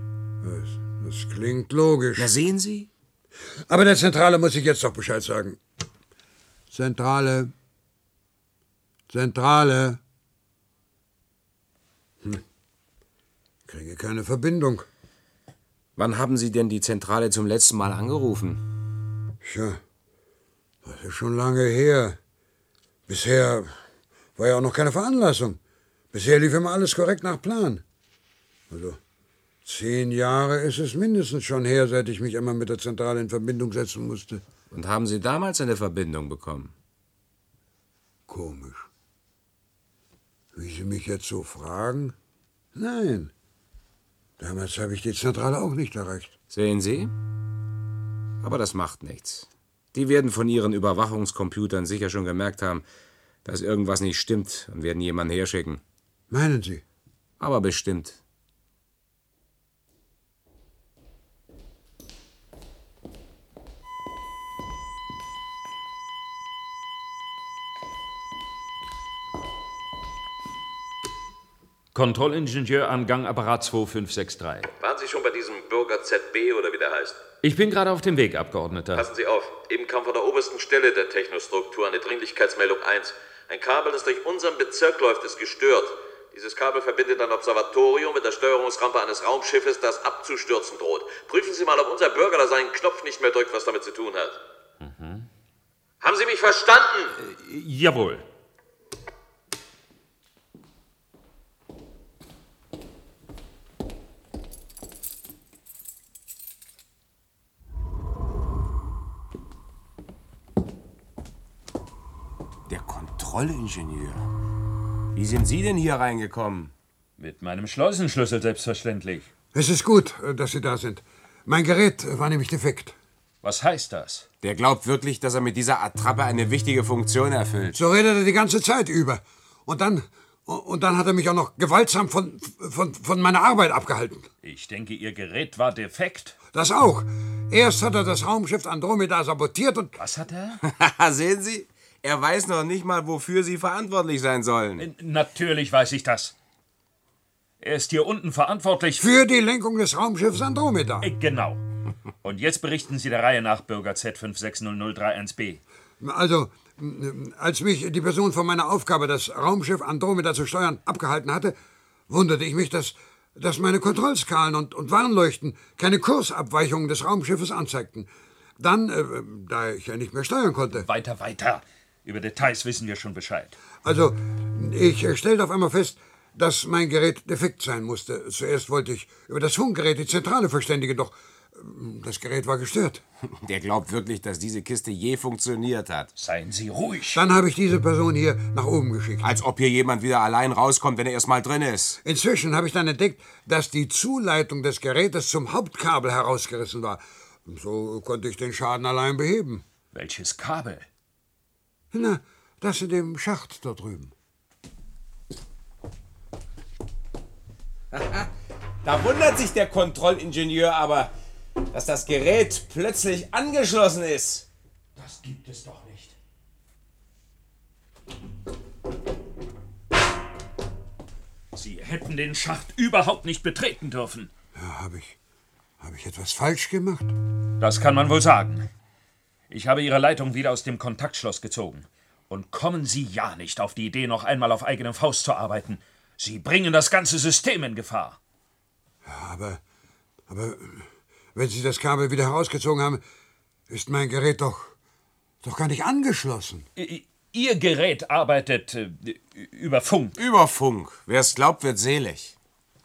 Das, das klingt logisch. Na sehen Sie? Aber der Zentrale muss ich jetzt doch Bescheid sagen. Zentrale. Zentrale. Hm. Kriege keine Verbindung. Wann haben Sie denn die Zentrale zum letzten Mal angerufen? Tja, das ist schon lange her. Bisher war ja auch noch keine Veranlassung. Bisher lief immer alles korrekt nach Plan. Also, zehn Jahre ist es mindestens schon her, seit ich mich einmal mit der Zentrale in Verbindung setzen musste. Und haben Sie damals eine Verbindung bekommen? Komisch. Wie Sie mich jetzt so fragen? Nein. Damals habe ich die Zentrale auch nicht erreicht. Sehen Sie? Aber das macht nichts. Die werden von ihren Überwachungscomputern sicher schon gemerkt haben, dass irgendwas nicht stimmt und werden jemanden herschicken. Meinen Sie? Aber bestimmt. Kontrollingenieur an Gangapparat 2563. Waren Sie schon bei diesem Bürger ZB oder wie der heißt? Ich bin gerade auf dem Weg, Abgeordneter. Passen Sie auf. Eben kam von der obersten Stelle der Technostruktur eine Dringlichkeitsmeldung 1. Ein Kabel, das durch unseren Bezirk läuft, ist gestört. Dieses Kabel verbindet ein Observatorium mit der Steuerungsrampe eines Raumschiffes, das abzustürzen droht. Prüfen Sie mal, ob unser Bürger da seinen Knopf nicht mehr drückt, was damit zu tun hat. Mhm. Haben Sie mich verstanden? Äh, jawohl. Kontrollingenieur. Wie sind Sie denn hier reingekommen? Mit meinem Schleusenschlüssel selbstverständlich. Es ist gut, äh, dass Sie da sind. Mein Gerät äh, war nämlich defekt. Was heißt das? Der glaubt wirklich, dass er mit dieser Attrappe eine wichtige Funktion erfüllt. So redet er die ganze Zeit über. Und dann, und dann hat er mich auch noch gewaltsam von, von, von meiner Arbeit abgehalten. Ich denke, Ihr Gerät war defekt. Das auch. Erst hat er das Raumschiff Andromeda sabotiert und. Was hat er? [LAUGHS] Sehen Sie? Er weiß noch nicht mal, wofür Sie verantwortlich sein sollen. Natürlich weiß ich das. Er ist hier unten verantwortlich. Für die Lenkung des Raumschiffs Andromeda. Äh, Genau. Und jetzt berichten Sie der Reihe nach, Bürger Z560031b. Also, als mich die Person von meiner Aufgabe, das Raumschiff Andromeda zu steuern, abgehalten hatte, wunderte ich mich, dass, dass meine Kontrollskalen und, und Warnleuchten keine Kursabweichungen des Raumschiffes anzeigten. Dann, äh, da ich ja nicht mehr steuern konnte. Weiter, weiter. Über Details wissen wir schon Bescheid. Also, ich äh, stellte auf einmal fest, dass mein Gerät defekt sein musste. Zuerst wollte ich über das Funkgerät die Zentrale verständigen, doch äh, das Gerät war gestört. [LAUGHS] Der glaubt wirklich, dass diese Kiste je funktioniert hat. Seien Sie ruhig. Dann habe ich diese Person hier nach oben geschickt. Als ob hier jemand wieder allein rauskommt, wenn er erst mal drin ist. Inzwischen habe ich dann entdeckt, dass die Zuleitung des Gerätes zum Hauptkabel herausgerissen war. So konnte ich den Schaden allein beheben. Welches Kabel? Na, das in dem Schacht dort drüben. [LAUGHS] Da wundert sich der Kontrollingenieur aber, dass das Gerät plötzlich angeschlossen ist. Das gibt es doch nicht. Sie hätten den Schacht überhaupt nicht betreten dürfen. Ja, habe ich, habe ich etwas falsch gemacht? Das kann man wohl sagen. Ich habe Ihre Leitung wieder aus dem Kontaktschloss gezogen. Und kommen Sie ja nicht auf die Idee, noch einmal auf eigene Faust zu arbeiten. Sie bringen das ganze System in Gefahr. Aber, aber wenn Sie das Kabel wieder herausgezogen haben, ist mein Gerät doch, doch gar nicht angeschlossen. Ihr Gerät arbeitet äh, über Funk. Über Funk. Wer es glaubt, wird selig.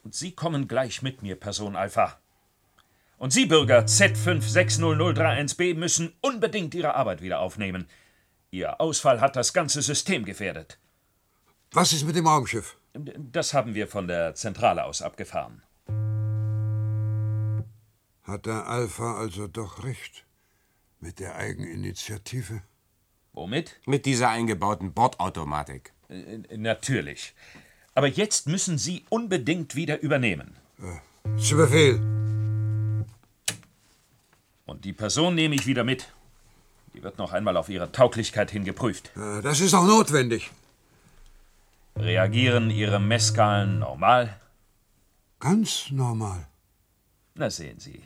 Und Sie kommen gleich mit mir, Person Alpha. Und Sie, Bürger Z560031b, müssen unbedingt Ihre Arbeit wieder aufnehmen. Ihr Ausfall hat das ganze System gefährdet. Was ist mit dem Raumschiff? Das haben wir von der Zentrale aus abgefahren. Hat der Alpha also doch recht mit der Eigeninitiative? Womit? Mit dieser eingebauten Bordautomatik. Äh, Natürlich. Aber jetzt müssen Sie unbedingt wieder übernehmen. Zu Befehl. Und die Person nehme ich wieder mit. Die wird noch einmal auf ihre Tauglichkeit hin geprüft. Äh, Das ist auch notwendig. Reagieren Ihre Messskalen normal? Ganz normal. Na sehen Sie.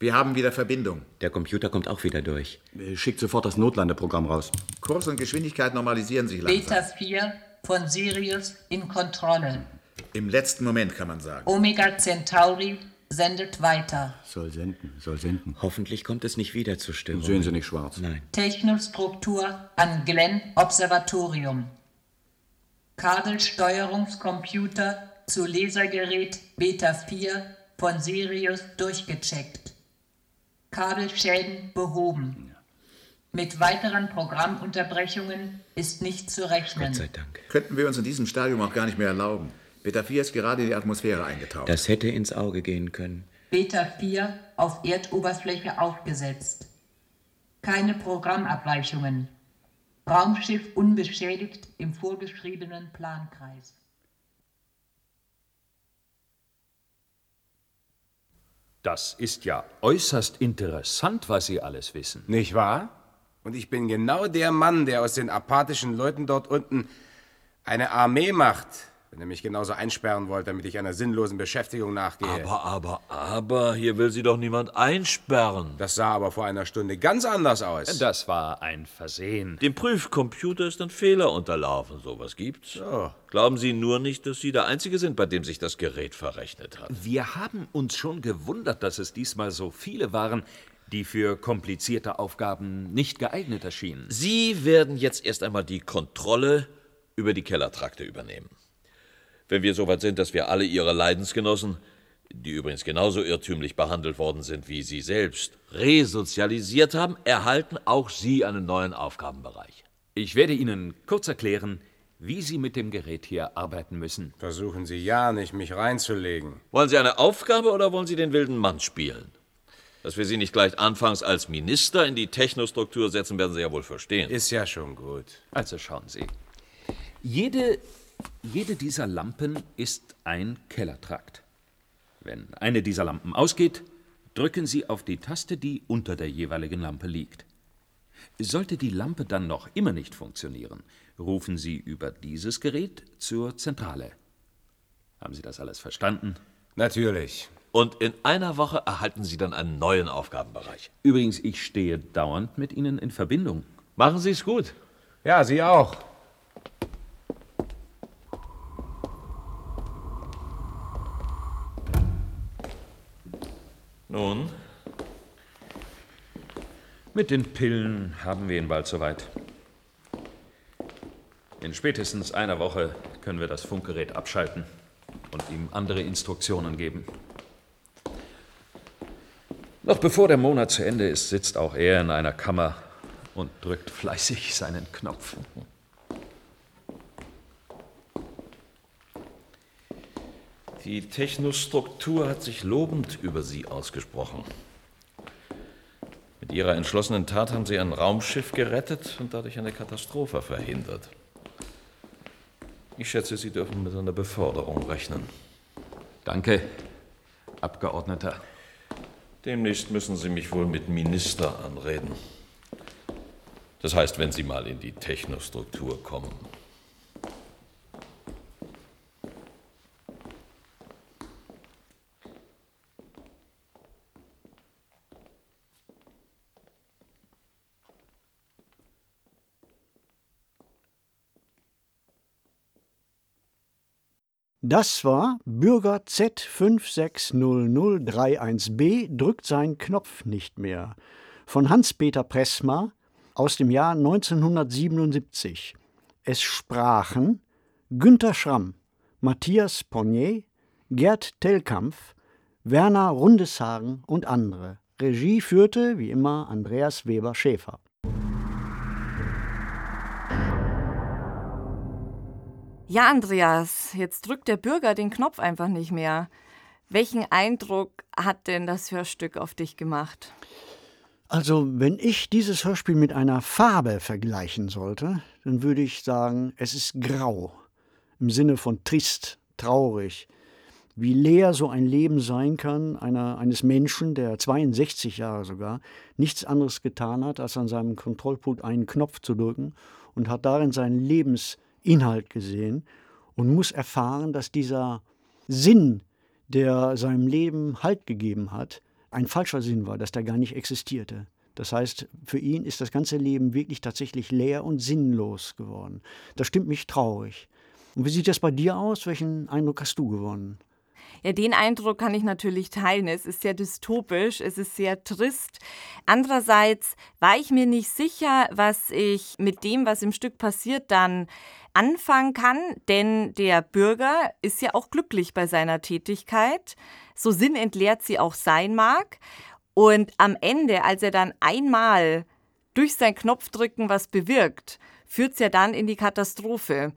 Wir haben wieder Verbindung. Der Computer kommt auch wieder durch. Schickt sofort das Notlandeprogramm raus. Kurs und Geschwindigkeit normalisieren sich langsam. Beta 4 von Sirius in Kontrolle. Im letzten Moment kann man sagen. Omega Centauri sendet weiter. Soll senden, soll senden. Hoffentlich kommt es nicht wieder zur Störung. Sehen Sie nicht schwarz. Nein. Technostruktur an Glenn Observatorium. Kabelsteuerungscomputer zu Lasergerät Beta 4 von Sirius durchgecheckt. Kabelschäden behoben. Mit weiteren Programmunterbrechungen ist nicht zu rechnen. Gott sei Dank. Könnten wir uns in diesem Stadium auch gar nicht mehr erlauben. Beta 4 ist gerade in die Atmosphäre eingetaucht. Das hätte ins Auge gehen können. Beta 4 auf Erdoberfläche aufgesetzt. Keine Programmabweichungen. Raumschiff unbeschädigt im vorgeschriebenen Plankreis. Das ist ja äußerst interessant, was Sie alles wissen. Nicht wahr? Und ich bin genau der Mann, der aus den apathischen Leuten dort unten eine Armee macht. Wenn er mich genauso einsperren wollte, damit ich einer sinnlosen Beschäftigung nachgehe. Aber, aber, aber, hier will sie doch niemand einsperren. Das sah aber vor einer Stunde ganz anders aus. Das war ein Versehen. Dem Prüfcomputer ist ein Fehler unterlaufen. Sowas gibt's. So. Glauben Sie nur nicht, dass Sie der Einzige sind, bei dem sich das Gerät verrechnet hat. Wir haben uns schon gewundert, dass es diesmal so viele waren, die für komplizierte Aufgaben nicht geeignet erschienen. Sie werden jetzt erst einmal die Kontrolle über die Kellertrakte übernehmen. Wenn wir soweit sind, dass wir alle Ihre Leidensgenossen, die übrigens genauso irrtümlich behandelt worden sind wie Sie selbst, resozialisiert haben, erhalten auch Sie einen neuen Aufgabenbereich. Ich werde Ihnen kurz erklären, wie Sie mit dem Gerät hier arbeiten müssen. Versuchen Sie ja nicht, mich reinzulegen. Wollen Sie eine Aufgabe oder wollen Sie den wilden Mann spielen? Dass wir Sie nicht gleich anfangs als Minister in die Technostruktur setzen, werden Sie ja wohl verstehen. Ist ja schon gut. Also schauen Sie. Jede, jede dieser Lampen ist ein Kellertrakt. Wenn eine dieser Lampen ausgeht, drücken Sie auf die Taste, die unter der jeweiligen Lampe liegt. Sollte die Lampe dann noch immer nicht funktionieren, rufen Sie über dieses Gerät zur Zentrale. Haben Sie das alles verstanden? Natürlich. Und in einer Woche erhalten Sie dann einen neuen Aufgabenbereich. Übrigens, ich stehe dauernd mit Ihnen in Verbindung. Machen Sie es gut. Ja, Sie auch. Mit den Pillen haben wir ihn bald soweit. In spätestens einer Woche können wir das Funkgerät abschalten und ihm andere Instruktionen geben. Noch bevor der Monat zu Ende ist, sitzt auch er in einer Kammer und drückt fleißig seinen Knopf. Die Technostruktur hat sich lobend über Sie ausgesprochen. Mit Ihrer entschlossenen Tat haben Sie ein Raumschiff gerettet und dadurch eine Katastrophe verhindert. Ich schätze, Sie dürfen mit einer Beförderung rechnen. Danke, Abgeordneter. Demnächst müssen Sie mich wohl mit Minister anreden. Das heißt, wenn Sie mal in die Technostruktur kommen. Das war Bürger Z560031b drückt seinen Knopf nicht mehr von Hans-Peter Pressmar aus dem Jahr 1977. Es sprachen Günter Schramm, Matthias Ponnier, Gerd Tellkampf, Werner Rundeshagen und andere. Regie führte, wie immer, Andreas Weber-Schäfer. Ja, Andreas, jetzt drückt der Bürger den Knopf einfach nicht mehr. Welchen Eindruck hat denn das Hörstück auf dich gemacht? Also, wenn ich dieses Hörspiel mit einer Farbe vergleichen sollte, dann würde ich sagen, es ist grau. Im Sinne von trist, traurig. Wie leer so ein Leben sein kann, einer, eines Menschen, der 62 Jahre sogar nichts anderes getan hat, als an seinem Kontrollpult einen Knopf zu drücken und hat darin seinen Lebensinhalt gesehen und muss erfahren, dass dieser Sinn, der seinem Leben Halt gegeben hat, ein falscher Sinn war, dass der gar nicht existierte. Das heißt, für ihn ist das ganze Leben wirklich tatsächlich leer und sinnlos geworden. Das stimmt mich traurig. Und wie sieht das bei dir aus? Welchen Eindruck hast du gewonnen? Ja, den Eindruck kann ich natürlich teilen. Es ist sehr dystopisch, es ist sehr trist. Andererseits war ich mir nicht sicher, was ich mit dem, was im Stück passiert, dann anfangen kann, denn der Bürger ist ja auch glücklich bei seiner Tätigkeit, so sinnentleert sie auch sein mag. Und am Ende, als er dann einmal durch sein Knopfdrücken was bewirkt, führt es ja dann in die Katastrophe.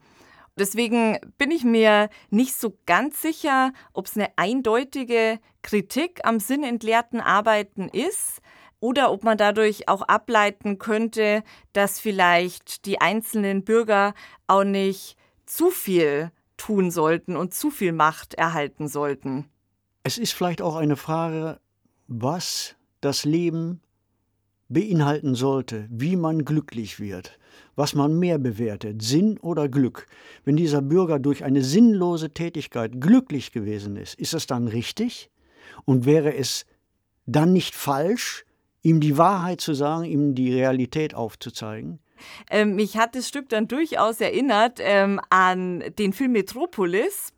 Deswegen bin ich mir nicht so ganz sicher, ob es eine eindeutige Kritik am sinnentleerten Arbeiten ist oder ob man dadurch auch ableiten könnte, dass vielleicht die einzelnen Bürger auch nicht zu viel tun sollten und zu viel Macht erhalten sollten. Es ist vielleicht auch eine Frage, was das Leben beinhalten sollte, wie man glücklich wird, was man mehr bewertet, Sinn oder Glück. Wenn dieser Bürger durch eine sinnlose Tätigkeit glücklich gewesen ist, ist das dann richtig? Und wäre es dann nicht falsch, ihm die Wahrheit zu sagen, ihm die Realität aufzuzeigen? Ähm, mich hat das Stück dann durchaus erinnert ähm, an den Film Metropolis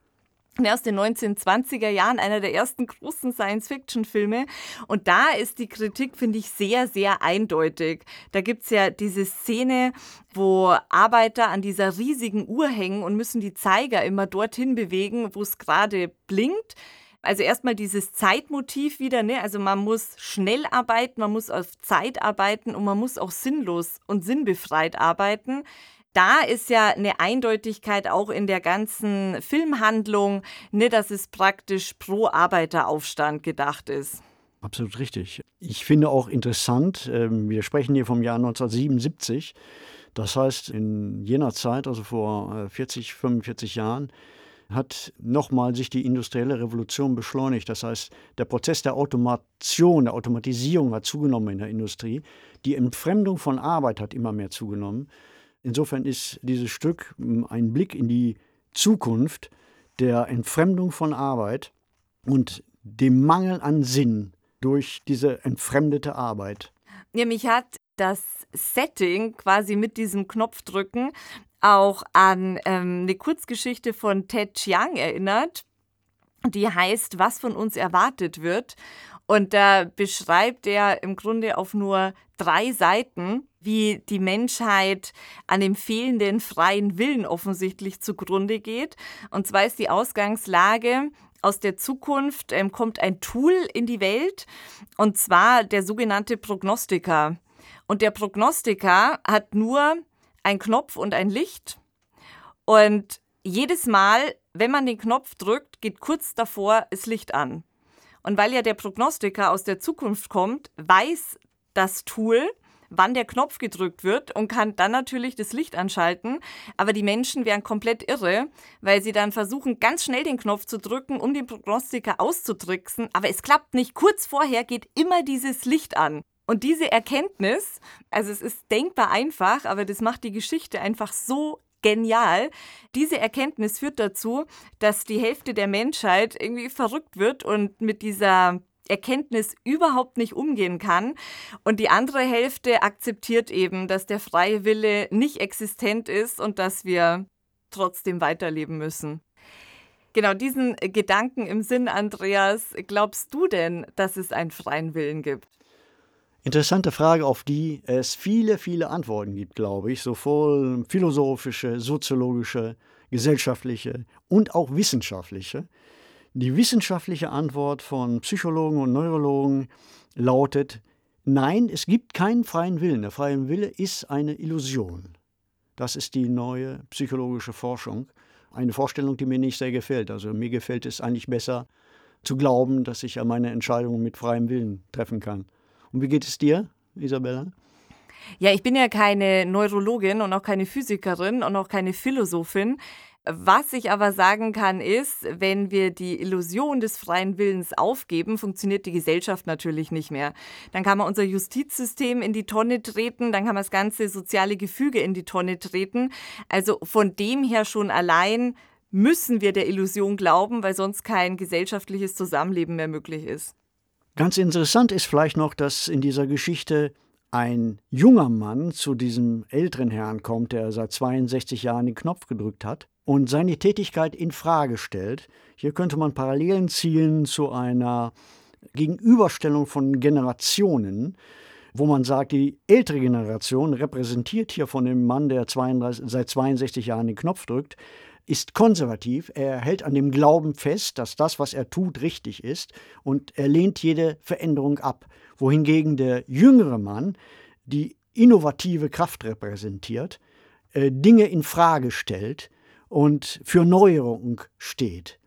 aus den 1920er Jahren, einer der ersten großen Science-Fiction-Filme. Und da ist die Kritik, finde ich, sehr, sehr eindeutig. Da gibt es ja diese Szene, wo Arbeiter an dieser riesigen Uhr hängen und müssen die Zeiger immer dorthin bewegen, wo es gerade blinkt. Also erstmal dieses Zeitmotiv wieder, ne? Also man muss schnell arbeiten, man muss auf Zeit arbeiten und man muss auch sinnlos und sinnbefreit arbeiten da ist ja eine Eindeutigkeit auch in der ganzen Filmhandlung, ne, dass es praktisch pro Arbeiteraufstand gedacht ist. Absolut richtig. Ich finde auch interessant, ähm, wir sprechen hier vom Jahr 1977. Das heißt, in jener Zeit, also vor 40, äh, 45 Jahren, hat nochmal sich die industrielle Revolution beschleunigt. Das heißt, der Prozess der Automation, der Automatisierung hat zugenommen in der Industrie. Die Entfremdung von Arbeit hat immer mehr zugenommen. Insofern ist dieses Stück hm, ein Blick in die Zukunft der Entfremdung von Arbeit und dem Mangel an Sinn durch diese entfremdete Arbeit. Ja, mich hat das Setting quasi mit diesem Knopfdrücken auch an ähm, eine Kurzgeschichte von Ted Chiang erinnert, die heißt, was von uns erwartet wird. Und da beschreibt er im Grunde auf nur drei Seiten, wie die Menschheit an dem fehlenden freien Willen offensichtlich zugrunde geht. Und zwar ist die Ausgangslage, aus der Zukunft ähm, kommt ein Tool in die Welt, und zwar der sogenannte Prognostiker. Und der Prognostiker hat nur einen Knopf und ein Licht. Und jedes Mal, wenn man den Knopf drückt, geht kurz davor das Licht an. Und weil ja der Prognostiker aus der Zukunft kommt, weiß das Tool, wann der Knopf gedrückt wird und kann dann natürlich das Licht anschalten. Aber die Menschen wären komplett irre, weil sie dann versuchen, ganz schnell den Knopf zu drücken, um den Prognostiker auszutricksen. Aber es klappt nicht. Kurz vorher geht immer dieses Licht an. Und diese Erkenntnis, also es ist denkbar einfach, aber das macht die Geschichte einfach so genial. Diese Erkenntnis führt dazu, dass die Hälfte der Menschheit irgendwie verrückt wird und mit dieser Erkenntnis überhaupt nicht umgehen kann. Und die andere Hälfte akzeptiert eben, dass der freie Wille nicht existent ist und dass wir trotzdem weiterleben müssen. Genau diesen Gedanken im Sinn, Andreas, glaubst du denn, dass es einen freien Willen gibt? Interessante Frage, auf die es viele, viele Antworten gibt, glaube ich, sowohl philosophische, soziologische, gesellschaftliche und auch wissenschaftliche. Die wissenschaftliche Antwort von Psychologen und Neurologen lautet, nein, es gibt keinen freien Willen. Der freie Wille ist eine Illusion. Das ist die neue psychologische Forschung. Eine Vorstellung, die mir nicht sehr gefällt. Also mir gefällt es eigentlich besser zu glauben, dass ich ja meine Entscheidungen mit freiem Willen treffen kann. Und wie geht es dir, Isabella? Ja, ich bin ja keine Neurologin und auch keine Physikerin und auch keine Philosophin. Was ich aber sagen kann, ist, wenn wir die Illusion des freien Willens aufgeben, funktioniert die Gesellschaft natürlich nicht mehr. Dann kann man unser Justizsystem in die Tonne treten, dann kann man das ganze soziale Gefüge in die Tonne treten. Also von dem her schon allein müssen wir der Illusion glauben, weil sonst kein gesellschaftliches Zusammenleben mehr möglich ist. Ganz interessant ist vielleicht noch, dass in dieser Geschichte ein junger Mann zu diesem älteren Herrn kommt, der seit 62 Jahren den Knopf gedrückt hat und seine Tätigkeit in Frage stellt. Hier könnte man Parallelen ziehen zu einer Gegenüberstellung von Generationen, wo man sagt, die ältere Generation repräsentiert hier von dem Mann, der 32, seit 62 Jahren den Knopf drückt, ist konservativ, er hält an dem Glauben fest, dass das, was er tut, richtig ist und er lehnt jede Veränderung ab, wohingegen der jüngere Mann die innovative Kraft repräsentiert, äh, Dinge in Frage stellt und für Neuerung steht.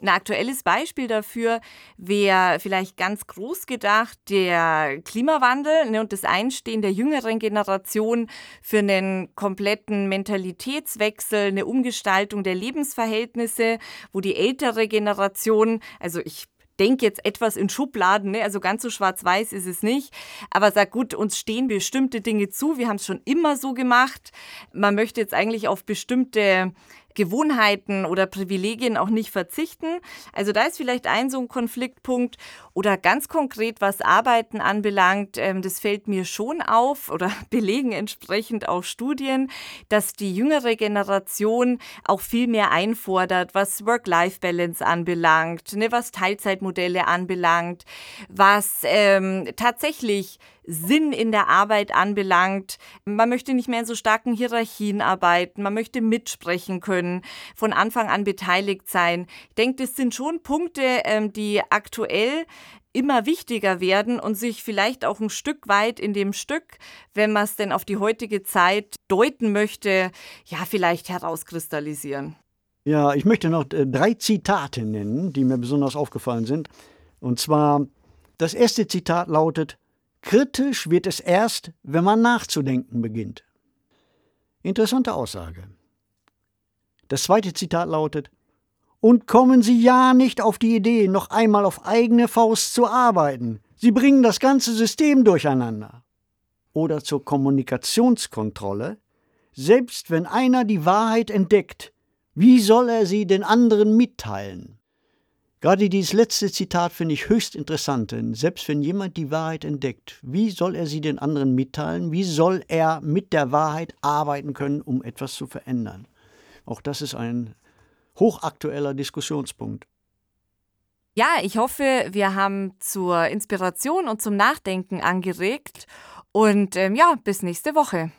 Ein aktuelles Beispiel dafür wäre vielleicht ganz groß gedacht der Klimawandel ne, und das Einstehen der jüngeren Generation für einen kompletten Mentalitätswechsel, eine Umgestaltung der Lebensverhältnisse, wo die ältere Generation, also ich denke jetzt etwas in Schubladen, ne? also ganz so schwarz-weiß ist es nicht, aber sag gut, uns stehen bestimmte Dinge zu, wir haben es schon immer so gemacht. Man möchte jetzt eigentlich auf bestimmte Gewohnheiten oder Privilegien auch nicht verzichten. Also da ist vielleicht ein so ein Konfliktpunkt. Oder ganz konkret, was Arbeiten anbelangt, ähm, das fällt mir schon auf oder [LAUGHS] belegen entsprechend auch Studien, dass die jüngere Generation auch viel mehr einfordert, was Work-Life-Balance anbelangt, ne, was Teilzeitmodelle anbelangt, was ähm, tatsächlich Sinn in der Arbeit anbelangt. Man möchte nicht mehr in so starken Hierarchien arbeiten, man möchte mitsprechen können, von Anfang an beteiligt sein. Ich denke, das sind schon Punkte, ähm, die aktuell immer wichtiger werden und sich vielleicht auch ein Stück weit in dem Stück, wenn man es denn auf die heutige Zeit deuten möchte, ja, vielleicht herauskristallisieren. Ja, ich möchte noch äh, drei Zitate nennen, die mir besonders aufgefallen sind. Und zwar, das erste Zitat lautet, Kritisch wird es erst, wenn man nachzudenken beginnt. Interessante Aussage. Das zweite Zitat lautet, und kommen Sie ja nicht auf die Idee, noch einmal auf eigene Faust zu arbeiten. Sie bringen das ganze System durcheinander. Oder zur Kommunikationskontrolle, selbst wenn einer die Wahrheit entdeckt, wie soll er sie den anderen mitteilen? Gerade dieses letzte Zitat finde ich höchst interessant, denn selbst wenn jemand die Wahrheit entdeckt, wie soll er sie den anderen mitteilen? Wie soll er mit der Wahrheit arbeiten können, um etwas zu verändern? Auch das ist ein hochaktueller Diskussionspunkt. Ja, ich hoffe, wir haben zur Inspiration und zum Nachdenken angeregt. Und ähm, ja, bis nächste Woche.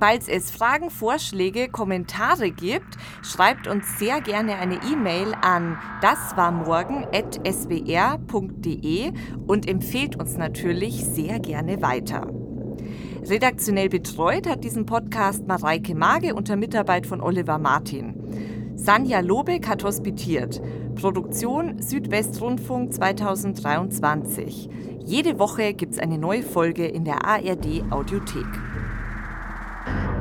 Falls es Fragen, Vorschläge, Kommentare gibt, schreibt uns sehr gerne eine E-Mail an daswarmorgen.sbr.de und empfehlt uns natürlich sehr gerne weiter. Redaktionell betreut hat diesen Podcast Mareike Mage unter Mitarbeit von Oliver Martin. Sanja Lobeck hat hospitiert. Produktion Südwestrundfunk 2023. Jede Woche gibt es eine neue Folge in der ARD Audiothek. you